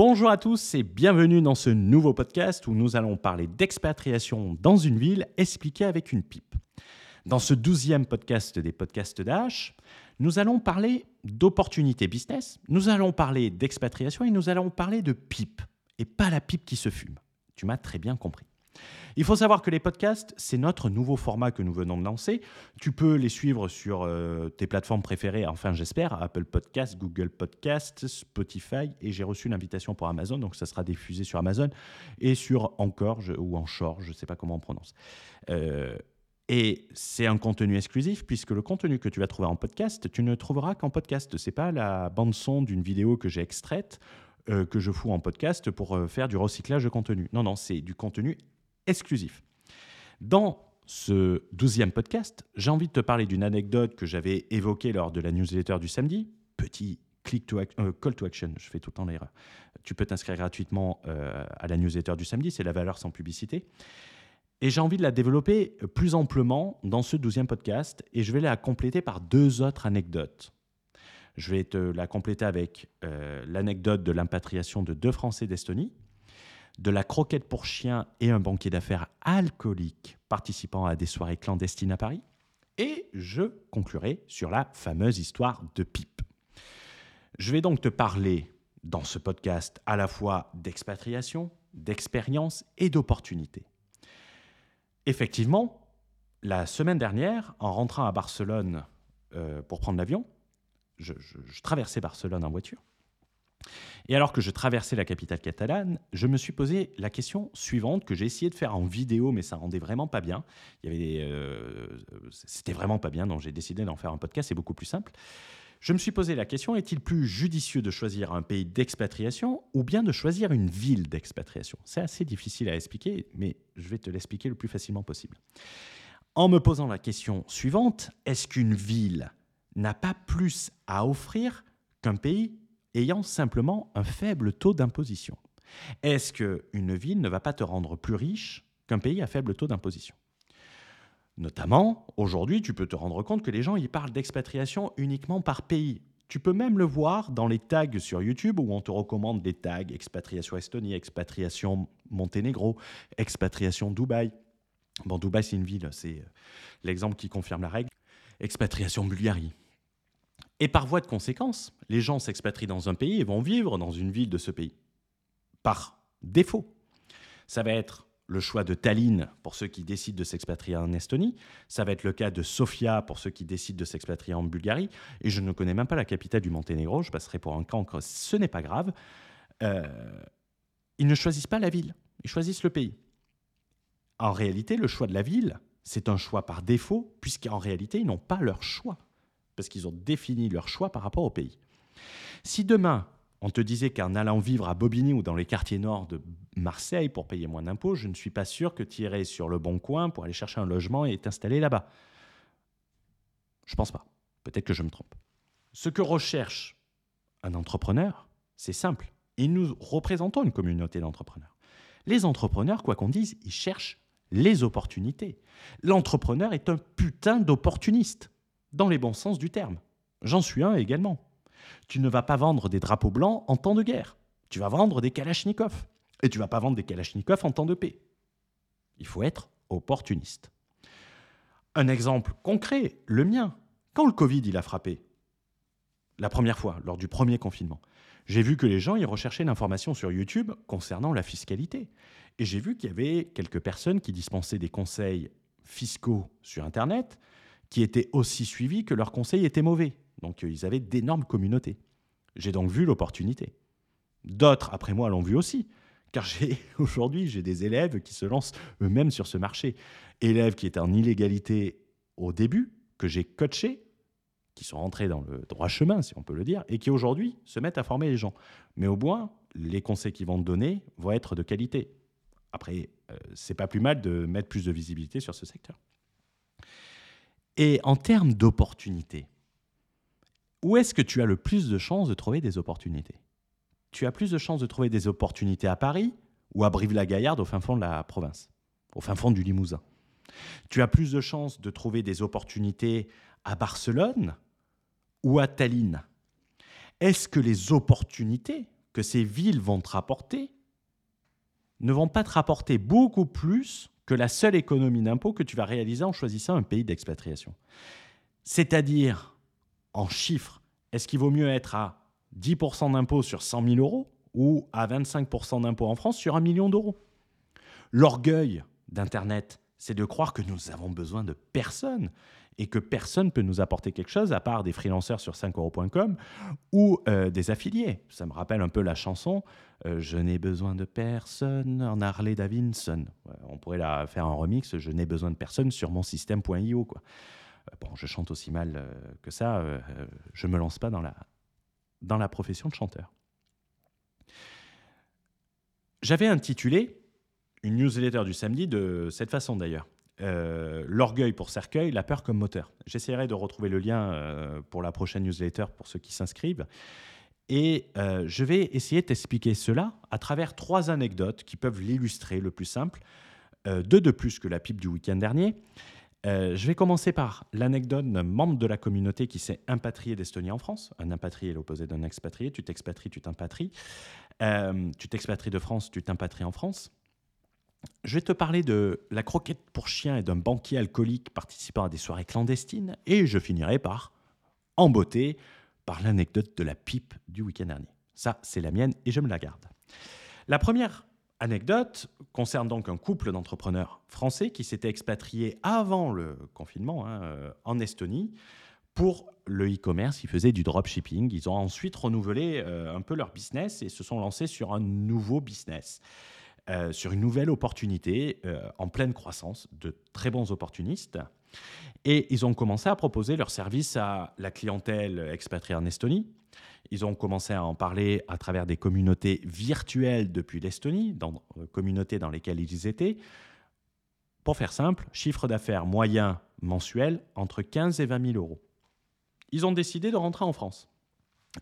Bonjour à tous et bienvenue dans ce nouveau podcast où nous allons parler d'expatriation dans une ville expliquée avec une pipe. Dans ce douzième podcast des podcasts d'AH, nous allons parler d'opportunités business, nous allons parler d'expatriation et nous allons parler de pipe et pas la pipe qui se fume. Tu m'as très bien compris. Il faut savoir que les podcasts, c'est notre nouveau format que nous venons de lancer. Tu peux les suivre sur euh, tes plateformes préférées, enfin j'espère, Apple Podcasts, Google Podcasts, Spotify, et j'ai reçu l'invitation pour Amazon, donc ça sera diffusé sur Amazon et sur Encore ou Anchor, je ne sais pas comment on prononce. Euh, et c'est un contenu exclusif puisque le contenu que tu vas trouver en podcast, tu ne trouveras qu'en podcast. Ce n'est pas la bande son d'une vidéo que j'ai extraite euh, que je fous en podcast pour faire du recyclage de contenu. Non, non, c'est du contenu exclusif. Dans ce douzième podcast, j'ai envie de te parler d'une anecdote que j'avais évoquée lors de la newsletter du samedi. Petit click euh, call to action, je fais tout le temps l'erreur. Tu peux t'inscrire gratuitement euh, à la newsletter du samedi, c'est la valeur sans publicité. Et j'ai envie de la développer plus amplement dans ce douzième podcast et je vais la compléter par deux autres anecdotes. Je vais te la compléter avec euh, l'anecdote de l'impatriation de deux Français d'Estonie, de la croquette pour chien et un banquier d'affaires alcoolique participant à des soirées clandestines à Paris. Et je conclurai sur la fameuse histoire de Pipe. Je vais donc te parler dans ce podcast à la fois d'expatriation, d'expérience et d'opportunité. Effectivement, la semaine dernière, en rentrant à Barcelone euh, pour prendre l'avion, je traversais Barcelone en voiture, et alors que je traversais la capitale catalane, je me suis posé la question suivante que j'ai essayé de faire en vidéo, mais ça rendait vraiment pas bien. Il y avait, euh, c'était vraiment pas bien, donc j'ai décidé d'en faire un podcast. C'est beaucoup plus simple. Je me suis posé la question est-il plus judicieux de choisir un pays d'expatriation ou bien de choisir une ville d'expatriation? C'est assez difficile à expliquer, mais je vais te l'expliquer le plus facilement possible. En me posant la question suivante est-ce qu'une ville n'a pas plus à offrir qu'un pays ayant simplement un faible taux d'imposition. Est-ce qu'une ville ne va pas te rendre plus riche qu'un pays à faible taux d'imposition? Notamment, aujourd'hui, tu peux te rendre compte que les gens y parlent d'expatriation uniquement par pays. Tu peux même le voir dans les tags sur YouTube où on te recommande des tags expatriation Estonie, expatriation Monténégro, expatriation Dubaï. Bon, Dubaï, c'est une ville, c'est l'exemple qui confirme la règle. Expatriation Bulgarie. Et par voie de conséquence, les gens s'expatrient dans un pays et vont vivre dans une ville de ce pays. Par défaut. Ça va être le choix de Tallinn pour ceux qui décident de s'expatrier en Estonie. Ça va être le cas de Sofia pour ceux qui décident de s'expatrier en Bulgarie. Et je ne connais même pas la capitale du Monténégro. Je passerai pour un cancre. Ce n'est pas grave. Euh, ils ne choisissent pas la ville. Ils choisissent le pays. En réalité, le choix de la ville, c'est un choix par défaut, puisqu'en réalité, ils n'ont pas leur choix parce qu'ils ont défini leur choix par rapport au pays. Si demain, on te disait qu'en allant vivre à Bobigny ou dans les quartiers nord de Marseille pour payer moins d'impôts, je ne suis pas sûr que tu irais sur le bon coin pour aller chercher un logement et t'installer là-bas. Je pense pas. Peut-être que je me trompe. Ce que recherche un entrepreneur, c'est simple. Et nous représentons une communauté d'entrepreneurs. Les entrepreneurs, quoi qu'on dise, ils cherchent les opportunités. L'entrepreneur est un putain d'opportuniste dans les bons sens du terme. J'en suis un également. Tu ne vas pas vendre des drapeaux blancs en temps de guerre. Tu vas vendre des kalachnikovs. Et tu vas pas vendre des kalachnikovs en temps de paix. Il faut être opportuniste. Un exemple concret, le mien. Quand le Covid il a frappé, la première fois, lors du premier confinement, j'ai vu que les gens y recherchaient l'information sur YouTube concernant la fiscalité. Et j'ai vu qu'il y avait quelques personnes qui dispensaient des conseils fiscaux sur Internet, qui étaient aussi suivis que leurs conseils étaient mauvais. Donc euh, ils avaient d'énormes communautés. J'ai donc vu l'opportunité. D'autres, après moi, l'ont vu aussi. Car aujourd'hui, j'ai des élèves qui se lancent eux-mêmes sur ce marché. Élèves qui étaient en illégalité au début, que j'ai coachés, qui sont rentrés dans le droit chemin, si on peut le dire, et qui aujourd'hui se mettent à former les gens. Mais au moins, les conseils qu'ils vont donner vont être de qualité. Après, euh, c'est pas plus mal de mettre plus de visibilité sur ce secteur. Et en termes d'opportunités, où est-ce que tu as le plus de chances de trouver des opportunités? Tu as plus de chances de trouver des opportunités à Paris ou à Brive-la-Gaillarde au fin fond de la province, au fin fond du Limousin? Tu as plus de chances de trouver des opportunités à Barcelone ou à Tallinn? Est-ce que les opportunités que ces villes vont te rapporter ne vont pas te rapporter beaucoup plus que la seule économie d'impôt que tu vas réaliser en choisissant un pays d'expatriation. C'est-à-dire, en chiffres, est-ce qu'il vaut mieux être à 10% d'impôt sur 100 000 euros ou à 25% d'impôt en France sur un million d'euros? L'orgueil d'Internet, c'est de croire que nous avons besoin de personne et que personne peut nous apporter quelque chose à part des freelanceurs sur 5euros.com ou euh, des affiliés. Ça me rappelle un peu la chanson euh, Je n'ai besoin de personne en Harley Davidson. on pourrait la faire en remix Je n'ai besoin de personne sur mon système.io. Euh, bon, je chante aussi mal que ça. je ne me lance pas dans la, dans la profession de chanteur. J'avais intitulé une newsletter du samedi de cette façon d'ailleurs. Euh, l'orgueil pour cercueil, la peur comme moteur. J'essaierai de retrouver le lien euh, pour la prochaine newsletter pour ceux qui s'inscrivent. Et euh, je vais essayer de t'expliquer cela à travers trois anecdotes qui peuvent l'illustrer le plus simple. deux de plus que la pipe du week-end dernier. je vais commencer par l'anecdote d'un membre de la communauté qui s'est impatrié d'Estonie en France. Un impatrié est l'opposé d'un expatrié. Tu t'expatries, tu t'impatries. tu t'expatries de France, tu t'impatries en France. Je vais te parler de la croquette pour chien et d'un banquier alcoolique participant à des soirées clandestines. Et je finirai par, en beauté, par l'anecdote de la pipe du week-end dernier. Ça, c'est la mienne et je me la garde. La première anecdote concerne donc un couple d'entrepreneurs français qui s'étaient expatriés avant le confinement hein, euh, en Estonie pour le e-commerce. Ils faisaient du dropshipping. Ils ont ensuite renouvelé euh, un peu leur business et se sont lancés sur un nouveau business. Euh, sur une nouvelle opportunité euh, en pleine croissance, de très bons opportunistes. Et ils ont commencé à proposer leurs services à la clientèle expatriée en Estonie. Ils ont commencé à en parler à travers des communautés virtuelles depuis l'Estonie, dans euh, communautés dans lesquelles ils étaient. Pour faire simple, chiffre d'affaires moyen mensuel entre 15 et 20 000 euros. Ils ont décidé de rentrer en France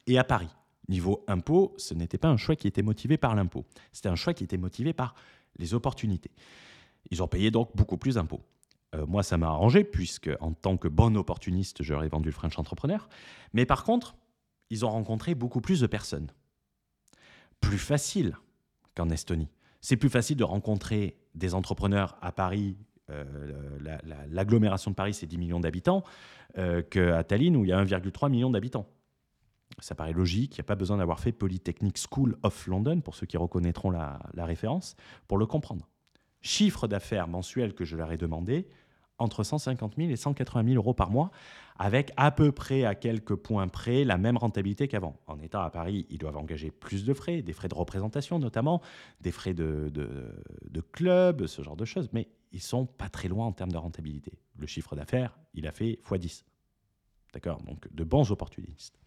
et à Paris. Niveau impôt, ce n'était pas un choix qui était motivé par l'impôt. C'était un choix qui était motivé par les opportunités. Ils ont payé donc beaucoup plus d'impôts. Euh, moi, ça m'a arrangé, puisque en tant que bon opportuniste, j'aurais vendu le French Entrepreneur. Mais par contre, ils ont rencontré beaucoup plus de personnes. Plus facile qu'en Estonie. C'est plus facile de rencontrer des entrepreneurs à Paris. Euh, l'agglomération de Paris, c'est 10 millions d'habitants, euh, qu'à Tallinn, où il y a 1,3 million d'habitants. Ça paraît logique, il n'y a pas besoin d'avoir fait Polytechnic School of London, pour ceux qui reconnaîtront la, référence, pour le comprendre. Chiffre d'affaires mensuel que je leur ai demandé, entre 150 000 et 180 000 euros par mois, avec à peu près, à quelques points près, la même rentabilité qu'avant. En étant à Paris, ils doivent engager plus de frais, des frais de représentation notamment, des frais de, de club, ce genre de choses, mais ils sont pas très loin en termes de rentabilité. Le chiffre d'affaires, il a fait x10. D'accord? Donc de bons opportunistes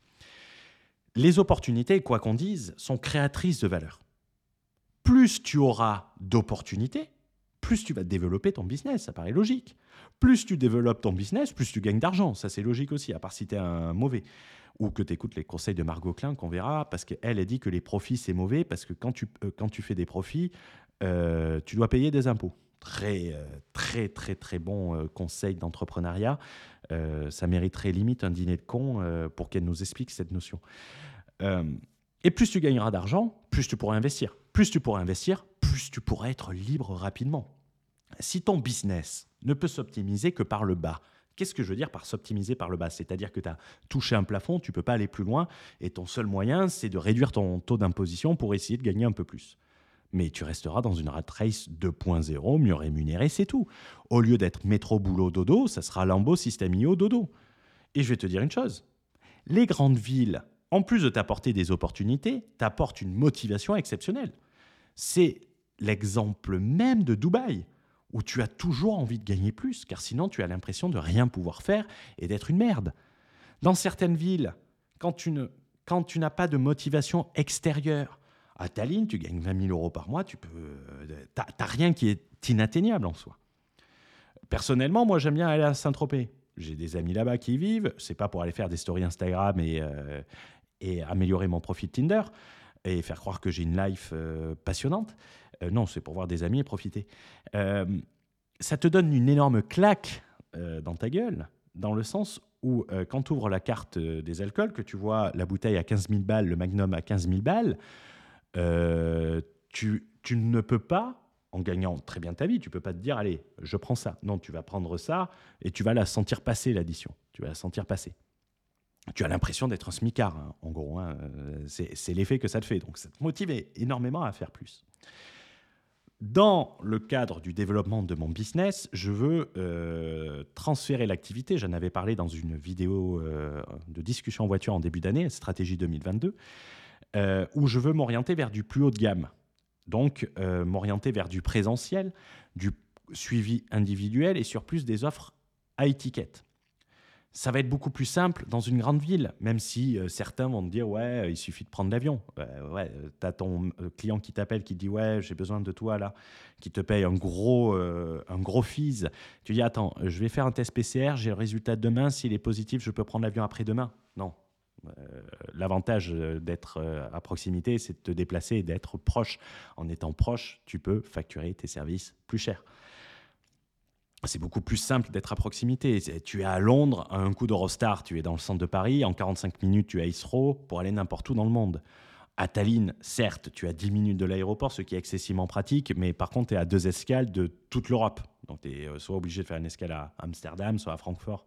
les opportunités, quoi qu'on dise, sont créatrices de valeur. Plus tu auras d'opportunités, plus tu vas développer ton business, ça paraît logique. Plus tu développes ton business, plus tu gagnes d'argent, ça c'est logique aussi, à part si tu es un mauvais. Ou que tu écoutes les conseils de Margot Klein qu'on verra, parce qu'elle, elle dit que les profits c'est mauvais, parce que quand tu, euh, quand tu fais des profits, euh, tu dois payer des impôts. Très, euh, très, très, très bon conseil d'entrepreneuriat. Ça mériterait limite un dîner de con pour qu'elle nous explique cette notion. Euh, et plus tu gagneras d'argent, plus tu pourras investir. Plus tu pourras investir, plus tu pourras être libre rapidement. Si ton business ne peut s'optimiser que par le bas, Qu'est-ce que je veux dire par s'optimiser par le bas? C'est-à-dire que tu as touché un plafond, tu ne peux pas aller plus loin, et ton seul moyen, c'est de réduire ton taux d'imposition pour essayer de gagner un peu plus. Mais tu resteras dans une rat race 2.0, mieux rémunéré, c'est tout. Au lieu d'être métro, boulot, dodo, ça sera lambeau, systémio, dodo. Et je vais te dire une chose, les grandes villes en plus de t'apporter des opportunités, t'apporte une motivation exceptionnelle. C'est l'exemple même de Dubaï, où tu as toujours envie de gagner plus, car sinon tu as l'impression de rien pouvoir faire et d'être une merde. Dans certaines villes, quand tu, n'as pas de motivation extérieure, à Tallinn, tu gagnes 20 000 euros par mois, tu peux, n'as rien qui est inatteignable en soi. Personnellement, moi j'aime bien aller à Saint-Tropez. J'ai des amis là-bas qui y vivent. C'est pas pour aller faire des stories Instagram et, euh, et améliorer mon profil Tinder et faire croire que j'ai une life euh, passionnante. Euh, non, c'est pour voir des amis et profiter. Euh, ça te donne une énorme claque dans ta gueule, dans le sens où quand tu ouvres la carte des alcools, que tu vois la bouteille à 15 000 balles, le magnum à 15 000 balles, Euh, tu, ne peux pas, en gagnant très bien ta vie, tu peux pas te dire, allez, je prends ça. Non, tu vas prendre ça et tu vas la sentir passer, l'addition. Tu vas la sentir passer. Tu as l'impression d'être un smicard, hein, en gros. Hein. C'est l'effet que ça te fait. Donc, ça te motive énormément à faire plus. Dans le cadre du développement de mon business, je veux euh, transférer l'activité. J'en avais parlé dans une vidéo euh, de discussion en voiture en début d'année, stratégie 2022, euh, où je veux m'orienter vers du plus haut de gamme. Donc, m'orienter vers du présentiel, du suivi individuel et sur plus des offres à étiquette ça va être beaucoup plus simple dans une grande ville, même si euh, certains vont te dire ouais, il suffit de prendre l'avion. ouais, euh, tu as ton euh, client qui t'appelle qui dit ouais, j'ai besoin de toi là, qui te paye un gros un gros fees. Tu dis attends, je vais faire un test PCR, j'ai le résultat demain, s'il est positif, je peux prendre l'avion après-demain. Non. L'avantage d'être à proximité, c'est de te déplacer et d'être proche. En étant proche, tu peux facturer tes services plus cher c'est beaucoup plus simple d'être à proximité. Tu es à Londres, à un coup d'Eurostar, tu es dans le centre de Paris, en 45 minutes, tu es à Heathrow pour aller n'importe où dans le monde. À Tallinn, certes, tu as 10 minutes de l'aéroport, ce qui est excessivement pratique, mais par contre, tu es à deux escales de toute l'Europe. Donc, tu es euh, soit obligé de faire une escale à Amsterdam, soit à Francfort.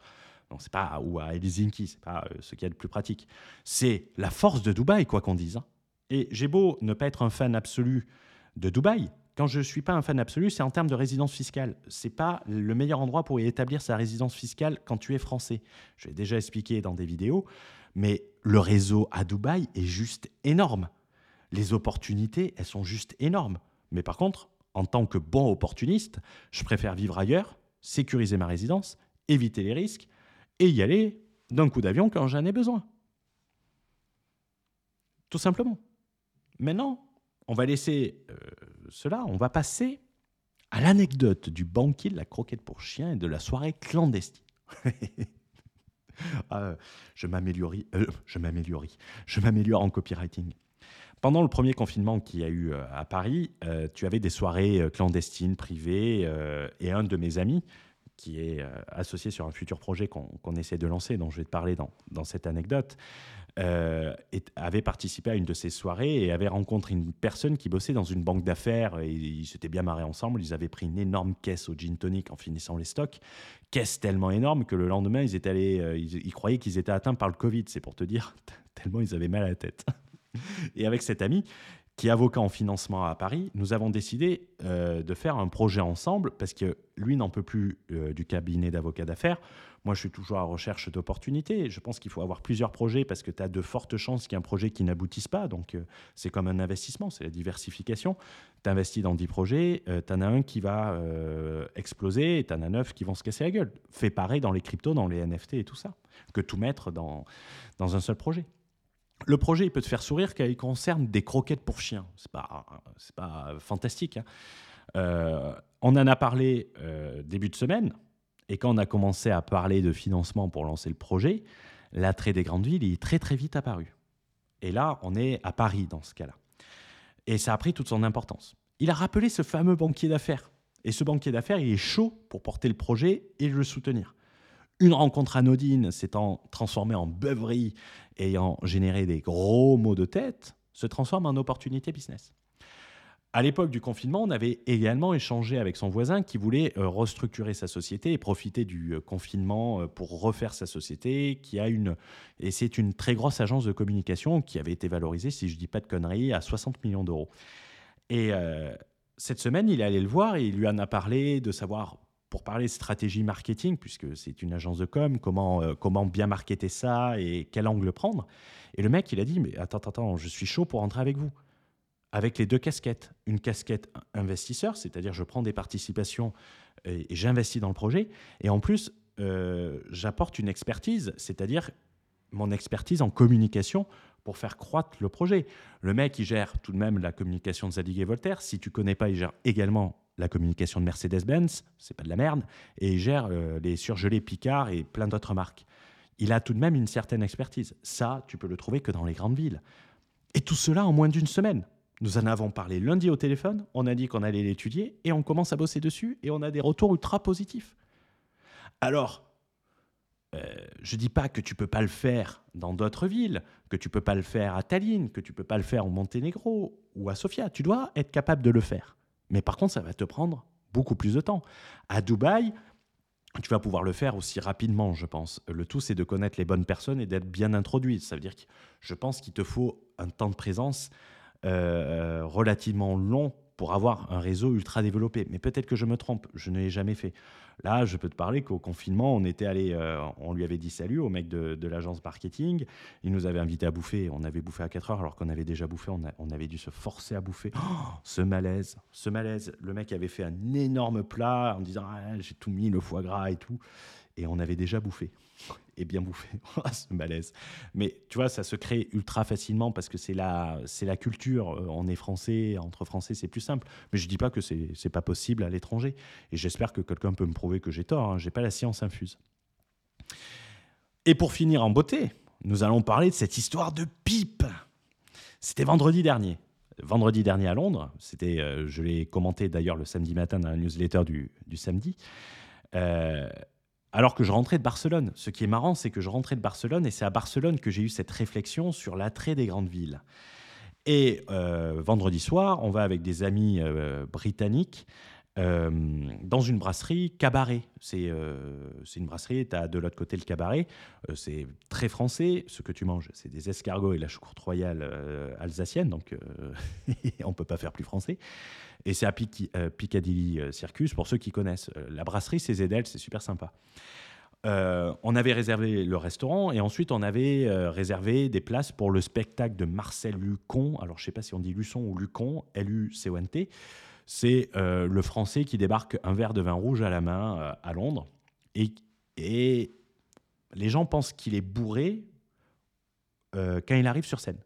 C'est pas, ou à Helsinki, c'est pas euh, ce qui est le plus pratique. C'est la force de Dubaï, quoi qu'on dise. Hein. Et j'ai beau ne pas être un fan absolu de Dubaï, quand je ne suis pas un fan absolu, c'est en termes de résidence fiscale. Ce n'est pas le meilleur endroit pour y établir sa résidence fiscale quand tu es français. Je l'ai déjà expliqué dans des vidéos, mais le réseau à Dubaï est juste énorme. Les opportunités, elles sont juste énormes. Mais par contre, en tant que bon opportuniste, je préfère vivre ailleurs, sécuriser ma résidence, éviter les risques et y aller d'un coup d'avion quand j'en ai besoin. Tout simplement. Maintenant, on va laisser euh, cela, on va passer à l'anecdote du banquier de la croquette pour chien et de la soirée clandestine. Ah, je m'améliore, euh, je m'améliore, en copywriting. Pendant le premier confinement qu'il y a eu euh, à Paris, tu avais des soirées clandestines, privées, et un de mes amis, qui est associé sur un futur projet qu'on essaie de lancer, dont je vais te parler dans, dans cette anecdote, euh, avait participé à une de ces soirées et avait rencontré une personne qui bossait dans une banque d'affaires. Et ils s'étaient bien marrés ensemble. Ils avaient pris une énorme caisse au gin tonic en finissant les stocks. Caisse tellement énorme que le lendemain, ils, étaient allés, euh, ils, croyaient qu'ils étaient atteints par le Covid. C'est pour te dire, tellement ils avaient mal à la tête. et avec cet ami, qui est avocat en financement à Paris, nous avons décidé euh, de faire un projet ensemble parce que lui n'en peut plus du cabinet d'avocats d'affaires. Moi, je suis toujours à recherche d'opportunités. Je pense qu'il faut avoir plusieurs projets parce que tu as de fortes chances qu'il y ait un projet qui n'aboutisse pas. Donc, euh, c'est comme un investissement, c'est la diversification. Tu investis dans 10 projets, euh, tu en as un qui va euh, exploser et tu en as 9 qui vont se casser la gueule. Fais pareil dans les cryptos, dans les NFT et tout ça, que tout mettre dans, dans un seul projet. Le projet, il peut te faire sourire quand il concerne des croquettes pour chiens. C'est pas, pas fantastique. Hein. on en a parlé début de semaine. Et quand on a commencé à parler de financement pour lancer le projet, l'attrait des grandes villes est très très vite apparu. Et là, on est à Paris dans ce cas-là. Et ça a pris toute son importance. Il a rappelé ce fameux banquier d'affaires. Et ce banquier d'affaires, il est chaud pour porter le projet et le soutenir. Une rencontre anodine s'étant transformée en beuverie, ayant généré des gros maux de tête, se transforme en opportunité business. À l'époque du confinement, on avait également échangé avec son voisin qui voulait euh, restructurer sa société et profiter du euh, confinement euh, pour refaire sa société, qui a une et c'est une très grosse agence de communication qui avait été valorisée, si je dis pas de conneries, à 60 millions d'euros. Et cette semaine, il est allé le voir et il lui en a parlé de savoir pour parler stratégie marketing, puisque c'est une agence de com, comment, comment bien marketer ça et quel angle prendre. Et le mec, il a dit, mais attends, attends, je suis chaud pour rentrer avec vous avec les deux casquettes. Une casquette investisseur, c'est-à-dire je prends des participations et, j'investis dans le projet. Et en plus, euh, j'apporte une expertise, c'est-à-dire mon expertise en communication pour faire croître le projet. Le mec, il gère tout de même la communication de Zadig et Voltaire. Si tu connais pas, il gère également la communication de Mercedes-Benz, c'est pas de la merde, et il gère euh, les surgelés Picard et plein d'autres marques. Il a tout de même une certaine expertise. Ça, tu peux le trouver que dans les grandes villes. Et tout cela en moins d'une semaine. Nous en avons parlé lundi au téléphone, on a dit qu'on allait l'étudier et on commence à bosser dessus et on a des retours ultra positifs. Alors, euh, je dis pas que tu peux pas le faire dans d'autres villes, que tu peux pas le faire à Tallinn, que tu peux pas le faire au Monténégro ou à Sofia. Tu dois être capable de le faire. Mais par contre, ça va te prendre beaucoup plus de temps. À Dubaï, tu vas pouvoir le faire aussi rapidement, je pense. Le tout, c'est de connaître les bonnes personnes et d'être bien introduit. Ça veut dire que je pense qu'il te faut un temps de présence euh, relativement long pour avoir un réseau ultra développé. Mais peut-être que je me trompe, je ne l'ai jamais fait. Là, je peux te parler qu'au confinement, on était allé, euh, on lui avait dit salut au mec de, l'agence marketing. Il nous avait invité à bouffer. On avait bouffé à 4 heures alors qu'on avait déjà bouffé. On, avait dû se forcer à bouffer. Oh, ce malaise, ce malaise. Le mec avait fait un énorme plat en disant ah, j'ai tout mis, le foie gras et tout. Et on avait déjà bouffé et bien bouffé. Ah, ce malaise. Mais tu vois, ça se crée ultra facilement parce que c'est la, c'est la culture. Euh, on est français, entre français, c'est plus simple. Mais je dis pas que c'est, c'est pas possible à l'étranger. Et j'espère que quelqu'un peut me prouver que j'ai tort. Hein. J'ai pas la science infuse. Et pour finir en beauté, nous allons parler de cette histoire de pipe. C'était vendredi dernier. Vendredi dernier à Londres, c'était, euh, je l'ai commenté d'ailleurs le samedi matin dans la newsletter du, du samedi. Euh, alors que je rentrais de Barcelone. Ce qui est marrant, c'est que je rentrais de Barcelone et c'est à Barcelone que j'ai eu cette réflexion sur l'attrait des grandes villes. Et euh, vendredi soir, on va avec des amis euh, britanniques euh, dans une brasserie cabaret. C'est une brasserie, tu as de l'autre côté le cabaret. c'est très français. Ce que tu manges, c'est des escargots et la choucroute royale alsacienne, donc on ne peut pas faire plus français. Et c'est à euh, Piccadilly euh, Circus, pour ceux qui connaissent. Euh, la brasserie, c'est Zedel, c'est super sympa. on avait réservé le restaurant et ensuite on avait réservé des places pour le spectacle de Marcel Lucon. Alors je ne sais pas si on dit Luçon ou Lucon, L-U-C-O-N-T. C'est le français qui débarque un verre de vin rouge à la main à Londres. Et, les gens pensent qu'il est bourré quand il arrive sur scène.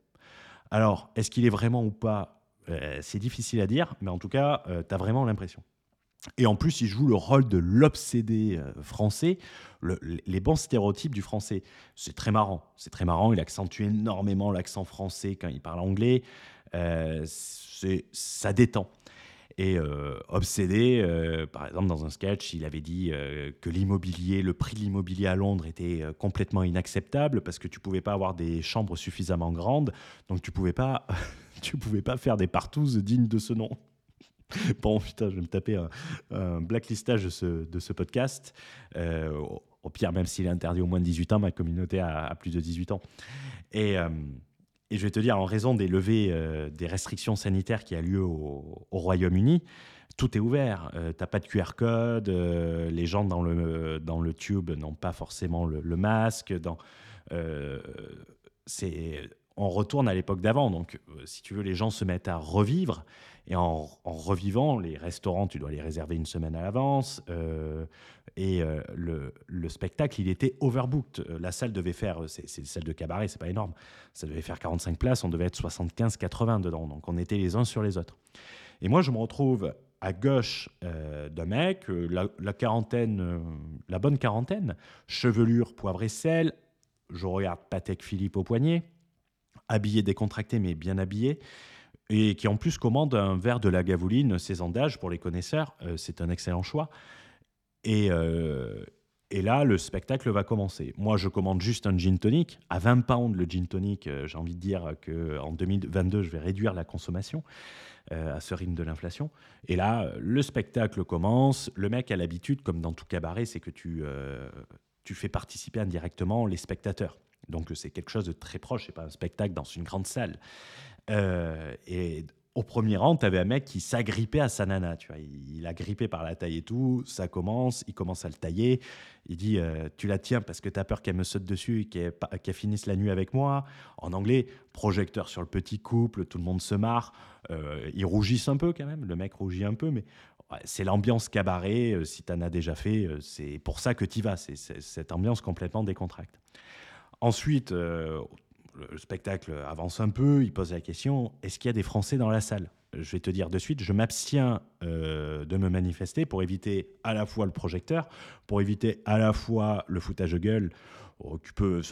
Alors, est-ce qu'il est vraiment ou pas euh, c'est difficile à dire, mais en tout cas, euh, tu as vraiment l'impression. Et en plus, il joue le rôle de l'obsédé euh, français, les bons stéréotypes du français. C'est très marrant. C'est très marrant. Il accentue énormément l'accent français quand il parle anglais. ça détend. Et obsédé, par exemple, dans un sketch, il avait dit que l'immobilier, le prix de l'immobilier à Londres était complètement inacceptable parce que tu pouvais pas avoir des chambres suffisamment grandes, donc tu pouvais pas tu pouvais pas faire des partouzes dignes de ce nom. Bon, putain, je vais me taper un, blacklistage de ce, de ce podcast. Euh, au, pire, même s'il est interdit au moins de 18 ans, ma communauté a, plus de 18 ans. Et, euh, et, je vais te dire, en raison des levées euh, des restrictions sanitaires qui a lieu au, Royaume-Uni, tout est ouvert. tu n'as pas de QR code, les gens dans le, dans le tube n'ont pas forcément le, masque. C'est on retourne à l'époque d'avant. Donc, euh, si tu veux, les gens se mettent à revivre. Et en, revivant, les restaurants, tu dois les réserver une semaine à l'avance. Euh, et euh, le, spectacle, il était overbooked. La salle devait faire, c'est une salle de cabaret, c'est pas énorme. Ça devait faire 45 places, on devait être 75-80 dedans. Donc, on était les uns sur les autres. Et moi, je me retrouve à gauche d'un mec, la, quarantaine, la bonne quarantaine, chevelure, poivre et sel. Je regarde Patek Philippe au poignet habillé, décontracté, mais bien habillé, et qui en plus commande un verre de la gavouline saison d'âge pour les connaisseurs. Euh, c'est un excellent choix. Et, euh, et là, le spectacle va commencer. Moi, je commande juste un gin tonic. À 20 pounds, le gin tonic, euh, j'ai envie de dire qu'en 2022, je vais réduire la consommation à ce rythme de l'inflation. Et là, le spectacle commence. Le mec a l'habitude, comme dans tout cabaret, c'est que tu, tu fais participer indirectement les spectateurs. Donc c'est quelque chose de très proche, c'est pas un spectacle dans une grande salle. Euh, et au premier rang, tu avais un mec qui s'agrippait à sa nana, tu vois. Il, a grippé par la taille et tout, ça commence, il commence à le tailler. Il dit euh, Tu la tiens parce que tu as peur qu'elle me saute dessus et qu'elle finisse la nuit avec moi. En anglais, projecteur sur le petit couple, tout le monde se marre. Euh, ils rougissent un peu quand même, le mec rougit un peu, mais c'est l'ambiance cabaret. si tu en as déjà fait, c'est pour ça que tu vas. C'est cette ambiance complètement décontracte. Ensuite, euh, le spectacle avance un peu, il pose la question, est-ce qu'il y a des Français dans la salle? Je vais te dire de suite, je m'abstiens euh, de me manifester pour éviter à la fois le projecteur, pour éviter à la fois le foutage de gueule. Oh, tu peux,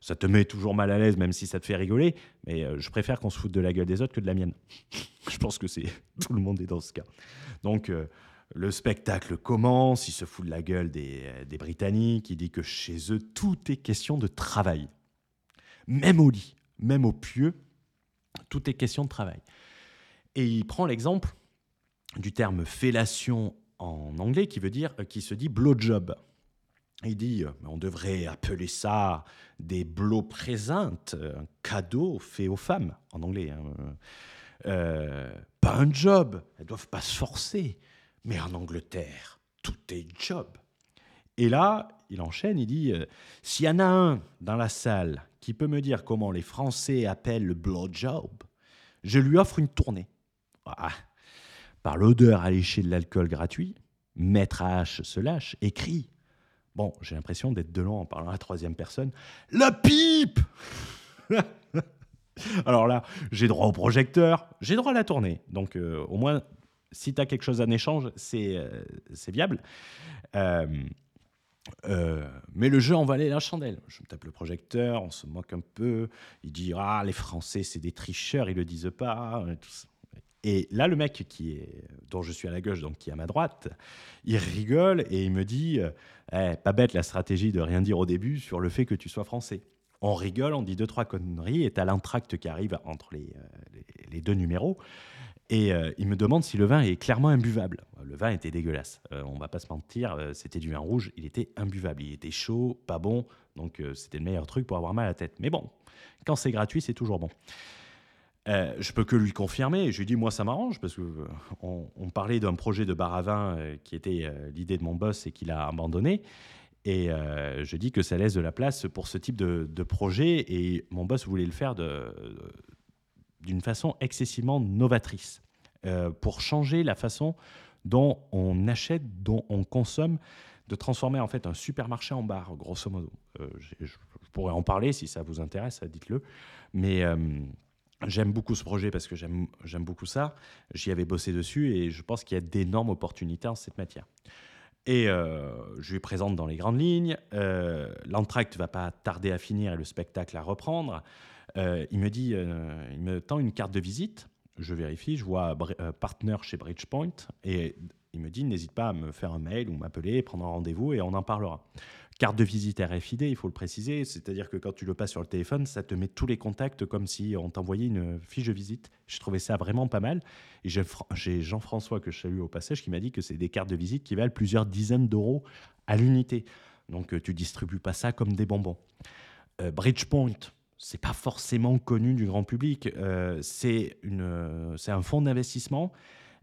ça, te met toujours mal à l'aise, même si ça te fait rigoler, mais euh, je préfère qu'on se foute de la gueule des autres que de la mienne. je pense que c'est tout le monde est dans ce cas. Donc, Le spectacle commence, il se fout de la gueule des, des Britanniques, il dit que chez eux, tout est question de travail. Même au lit, même au pieu, tout est question de travail. Et il prend l'exemple du terme fellation en anglais qui veut dire qui se dit blowjob. Il dit euh, on devrait appeler ça des blow presents, un cadeau fait aux femmes en anglais. Hein. Euh, pas un job, elles doivent pas se forcer. Mais en Angleterre, tout est job. Et là, il enchaîne, il dit euh, s'il y en a un dans la salle qui peut me dire comment les Français appellent le blowjob, je lui offre une tournée. Ah, par l'odeur alléchée de l'alcool gratuit, Maître H se lâche et crie. Bon, j'ai l'impression d'être Delon en parlant à la troisième personne. La pipe Alors là, j'ai droit au projecteur, j'ai droit à la tournée. Donc euh, au moins, si tu as quelque chose en échange, c'est euh, viable. Euh, mais le jeu en valait la chandelle. Je me tape le projecteur, on se moque un peu. Il dit Ah, les Français, c'est des tricheurs, ils le disent pas. Et là, le mec qui est, dont je suis à la gauche, donc qui est à ma droite, il rigole et il me dit euh, eh, Pas bête la stratégie de rien dire au début sur le fait que tu sois français. On rigole, on dit deux, trois conneries, et tu as l'entracte qui arrive entre les, euh, les, deux numéros. Et euh, il me demande si le vin est clairement imbuvable. Le vin était dégueulasse. on va pas se mentir, c'était du vin rouge, il était imbuvable. Il était chaud, pas bon, donc c'était le meilleur truc pour avoir mal à la tête. Mais bon, quand c'est gratuit, c'est toujours bon. Euh, je peux que lui confirmer. Je lui dis, moi, ça m'arrange parce que euh, on, parlait d'un projet de bar à vin euh, qui était l'idée de mon boss et qu'il a abandonné. Et je dis que ça laisse de la place pour ce type de, projet. Et mon boss voulait le faire d'une façon excessivement novatrice pour changer la façon dont on achète, dont on consomme, de transformer en fait un supermarché en bar, grosso modo. je, pourrais en parler si ça vous intéresse, dites-le. Mais J'aime beaucoup ce projet parce que j'aime beaucoup ça. J'y avais bossé dessus et je pense qu'il y a d'énormes opportunités en cette matière. Et euh, je lui présente dans les grandes lignes. Euh, L'entracte va pas tarder à finir et le spectacle à reprendre. Euh, il me dit, euh, il me tend une carte de visite. Je vérifie, je vois partner chez Bridgepoint et il me dit n'hésite pas à me faire un mail ou m'appeler, prendre un rendez-vous et on en parlera. Carte de visite RFID, il faut le préciser, c'est-à-dire que quand tu le passes sur le téléphone, ça te met tous les contacts comme si on t'envoyait une fiche de visite. J'ai trouvé ça vraiment pas mal. Et j'ai Jean-François, que je salue au passage, qui m'a dit que c'est des cartes de visite qui valent plusieurs dizaines d'euros à l'unité. Donc euh, tu distribues pas ça comme des bonbons. Euh, Bridgepoint, c'est pas forcément connu du grand public. Euh, c'est un fonds d'investissement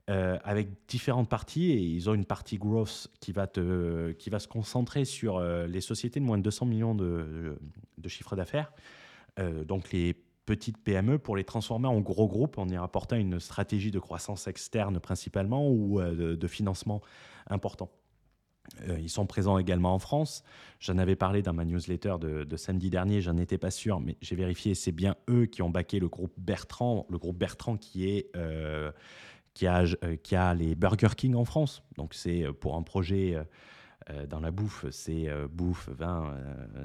euh, avec différentes parties et ils ont une partie growth qui va, se concentrer sur euh, les sociétés de moins de 200 millions de, chiffre d'affaires, euh, donc les petites PME, pour les transformer en gros groupes en y rapportant une stratégie de croissance externe principalement ou de, financement important. Ils sont présents également en France. J'en avais parlé dans ma newsletter de, samedi dernier, j'en étais pas sûr, mais j'ai vérifié, c'est bien eux qui ont baqué le groupe Bertrand, le groupe Bertrand qui euh, qui a les Burger King en France. Donc c'est euh, pour un projet euh, dans la bouffe, c'est bouffe,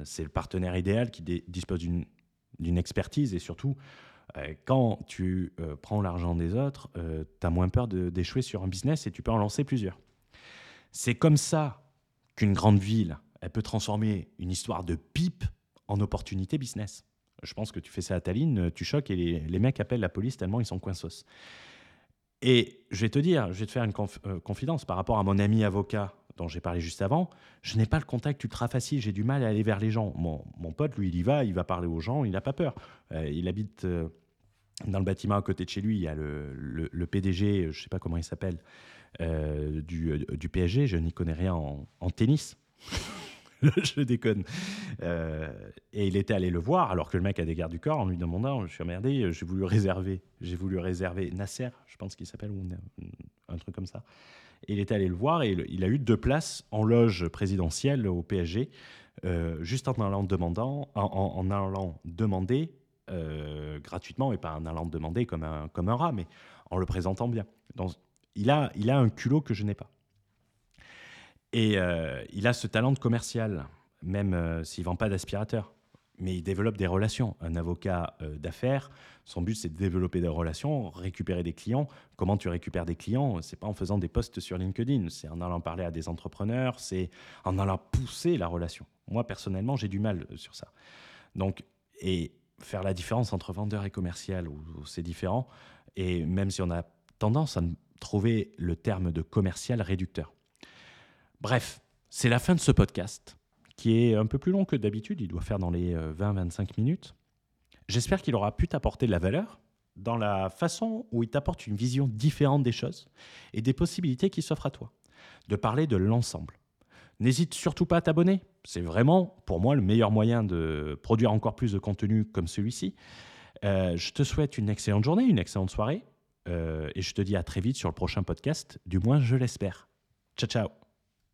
c'est le partenaire idéal qui dispose d'une expertise et surtout, quand tu prends l'argent des autres, tu as moins peur d'échouer sur un business et tu peux en lancer plusieurs. C'est comme ça qu'une grande ville, elle peut transformer une histoire de pipe en opportunité business. Je pense que tu fais ça à Tallinn, tu choques et les, mecs appellent la police tellement ils sont coinsos. Et je vais te dire, je vais te faire une euh, confidence par rapport à mon ami avocat dont j'ai parlé juste avant. Je n'ai pas le contact ultra facile, j'ai du mal à aller vers les gens. Mon, pote, lui, il y va, il va parler aux gens, il n'a pas peur. Euh, il habite euh, dans le bâtiment à côté de chez lui, il y a le, PDG, je ne sais pas comment il s'appelle, du, du, PSG, je n'y connais rien en, en tennis. je déconne. Euh, et il était allé le voir, alors que le mec a des gardes du corps, en lui demandant Je suis emmerdé, j'ai voulu réserver. J'ai voulu réserver Nasser, je pense qu'il s'appelle, ou un truc comme ça. Et il était allé le voir et il a eu deux places en loge présidentielle au PSG, euh, juste en allant, demandant, en, allant demander euh, gratuitement, et pas en allant demander comme un, comme un rat, mais en le présentant bien. Il, a, il a un culot que je n'ai pas. Et euh, il a ce talent de commercial, même euh, s'il ne vend pas d'aspirateur. mais il développe des relations. Un avocat euh, d'affaires, son but c'est de développer des relations, récupérer des clients. Comment tu récupères des clients C'est pas en faisant des posts sur LinkedIn, c'est en allant parler à des entrepreneurs, c'est en allant pousser la relation. Moi personnellement, j'ai du mal sur ça. Donc et faire la différence entre vendeur et commercial, c'est différent. Et même si on a tendance à trouver le terme de commercial réducteur. Bref, c'est la fin de ce podcast qui est un peu plus long que d'habitude, il doit faire dans les 20-25 euh, minutes. J'espère qu'il aura pu t'apporter de la valeur dans la façon où il t'apporte une vision différente des choses et des possibilités qui s'offrent à toi, de parler de l'ensemble. N'hésite surtout pas à t'abonner, c'est vraiment pour moi le meilleur moyen de produire encore plus de contenu comme celui-ci. Euh, je te souhaite une excellente journée, une excellente soirée, euh, et je te dis à très vite sur le prochain podcast, du moins je l'espère. Ciao ciao